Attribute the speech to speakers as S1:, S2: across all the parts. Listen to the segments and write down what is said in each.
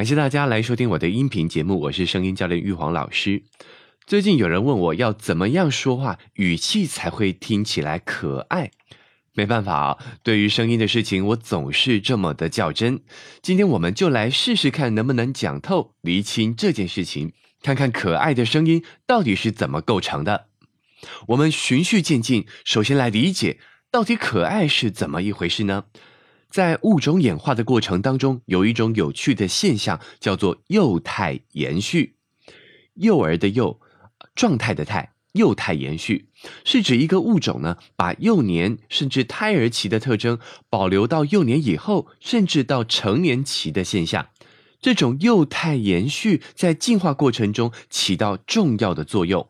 S1: 感谢大家来收听我的音频节目，我是声音教练玉皇老师。最近有人问我要怎么样说话，语气才会听起来可爱。没办法啊，对于声音的事情，我总是这么的较真。今天我们就来试试看，能不能讲透、厘清这件事情，看看可爱的声音到底是怎么构成的。我们循序渐进，首先来理解到底可爱是怎么一回事呢？在物种演化的过程当中，有一种有趣的现象，叫做幼态延续。幼儿的幼，状态的态，幼态延续，是指一个物种呢，把幼年甚至胎儿期的特征保留到幼年以后，甚至到成年期的现象。这种幼态延续在进化过程中起到重要的作用。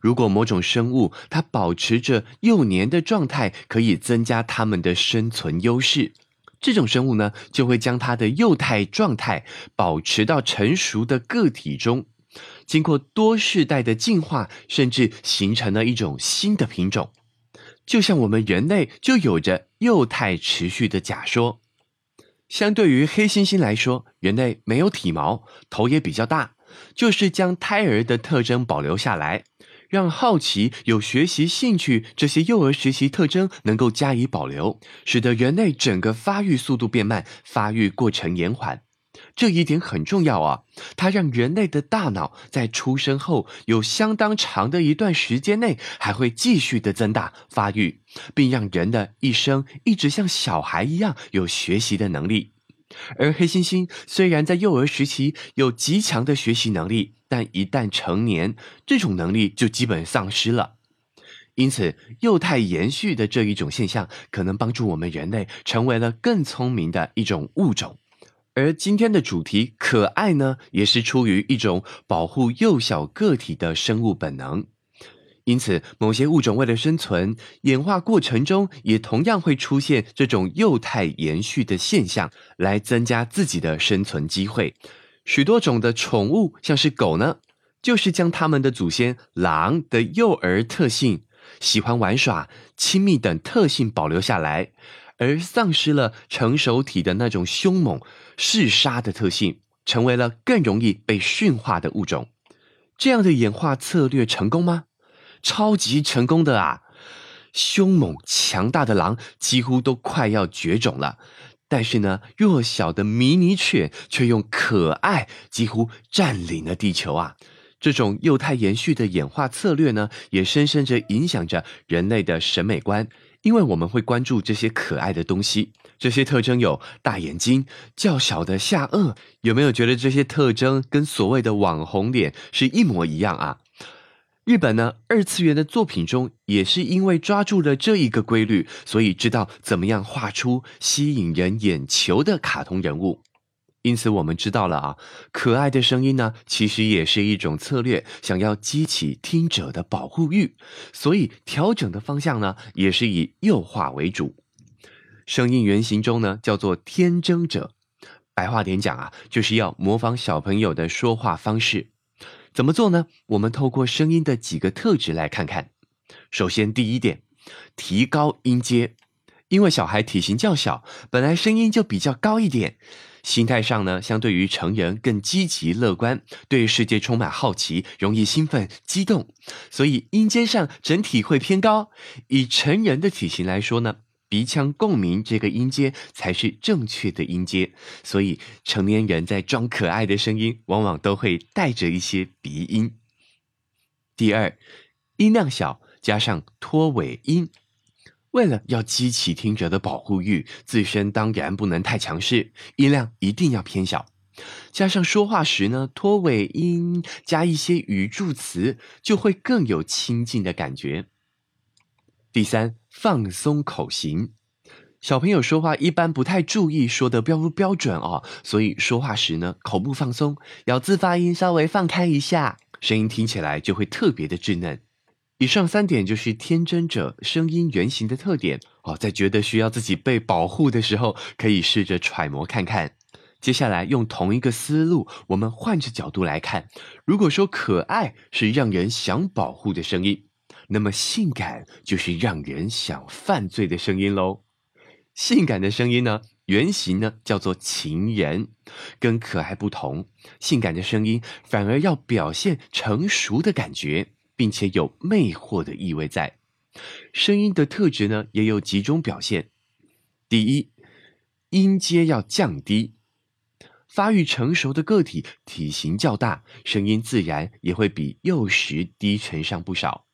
S1: 如果某种生物它保持着幼年的状态，可以增加它们的生存优势。这种生物呢，就会将它的幼态状态保持到成熟的个体中，经过多世代的进化，甚至形成了一种新的品种。就像我们人类就有着幼态持续的假说。相对于黑猩猩来说，人类没有体毛，头也比较大，就是将胎儿的特征保留下来。让好奇、有学习兴趣这些幼儿学习特征能够加以保留，使得人类整个发育速度变慢，发育过程延缓。这一点很重要啊！它让人类的大脑在出生后有相当长的一段时间内还会继续的增大发育，并让人的一生一直像小孩一样有学习的能力。而黑猩猩虽然在幼儿时期有极强的学习能力，但一旦成年，这种能力就基本丧失了。因此，幼态延续的这一种现象，可能帮助我们人类成为了更聪明的一种物种。而今天的主题“可爱”呢，也是出于一种保护幼小个体的生物本能。因此，某些物种为了生存，演化过程中也同样会出现这种幼态延续的现象，来增加自己的生存机会。许多种的宠物，像是狗呢，就是将它们的祖先狼的幼儿特性、喜欢玩耍、亲密等特性保留下来，而丧失了成熟体的那种凶猛、嗜杀的特性，成为了更容易被驯化的物种。这样的演化策略成功吗？超级成功的啊！凶猛强大的狼几乎都快要绝种了，但是呢，弱小的迷你犬却用可爱几乎占领了地球啊！这种幼态延续的演化策略呢，也深深着影响着人类的审美观，因为我们会关注这些可爱的东西。这些特征有大眼睛、较小的下颚，有没有觉得这些特征跟所谓的网红脸是一模一样啊？日本呢，二次元的作品中也是因为抓住了这一个规律，所以知道怎么样画出吸引人眼球的卡通人物。因此，我们知道了啊，可爱的声音呢，其实也是一种策略，想要激起听者的保护欲，所以调整的方向呢，也是以幼化为主。声音原型中呢，叫做天真者，白话点讲啊，就是要模仿小朋友的说话方式。怎么做呢？我们透过声音的几个特质来看看。首先，第一点，提高音阶。因为小孩体型较小，本来声音就比较高一点，心态上呢，相对于成人更积极乐观，对世界充满好奇，容易兴奋激动，所以音阶上整体会偏高。以成人的体型来说呢？鼻腔共鸣这个音阶才是正确的音阶，所以成年人在装可爱的声音，往往都会带着一些鼻音。第二，音量小加上拖尾音，为了要激起听者的保护欲，自身当然不能太强势，音量一定要偏小。加上说话时呢，拖尾音加一些语助词，就会更有亲近的感觉。第三，放松口型。小朋友说话一般不太注意说的标不标准哦，所以说话时呢，口部放松，咬字发音稍微放开一下，声音听起来就会特别的稚嫩。以上三点就是天真者声音原型的特点哦，在觉得需要自己被保护的时候，可以试着揣摩看看。接下来用同一个思路，我们换着角度来看，如果说可爱是让人想保护的声音。那么性感就是让人想犯罪的声音喽。性感的声音呢，原型呢叫做情人，跟可爱不同，性感的声音反而要表现成熟的感觉，并且有魅惑的意味在。声音的特质呢也有几种表现。第一，音阶要降低。发育成熟的个体体型较大，声音自然也会比幼时低沉上不少。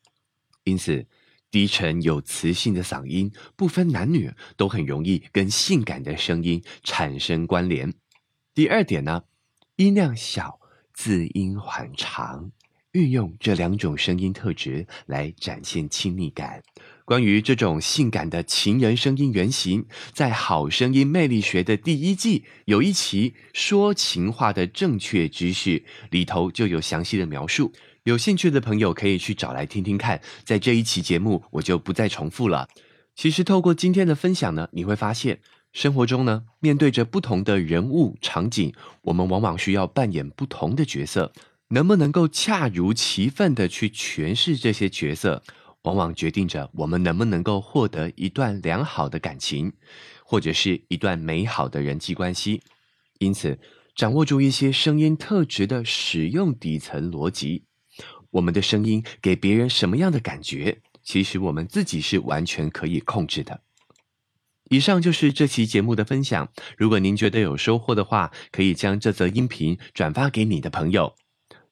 S1: 因此，低沉有磁性的嗓音，不分男女，都很容易跟性感的声音产生关联。第二点呢，音量小，字音缓长。运用这两种声音特质来展现亲密感。关于这种性感的情人声音原型，在《好声音魅力学》的第一季有一期说情话的正确知识里头就有详细的描述。有兴趣的朋友可以去找来听听看。在这一期节目，我就不再重复了。其实透过今天的分享呢，你会发现生活中呢，面对着不同的人物场景，我们往往需要扮演不同的角色。能不能够恰如其分的去诠释这些角色，往往决定着我们能不能够获得一段良好的感情，或者是一段美好的人际关系。因此，掌握住一些声音特质的使用底层逻辑，我们的声音给别人什么样的感觉，其实我们自己是完全可以控制的。以上就是这期节目的分享。如果您觉得有收获的话，可以将这则音频转发给你的朋友。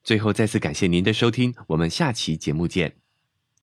S1: 最后，再次感谢您的收听，我们下期节目见。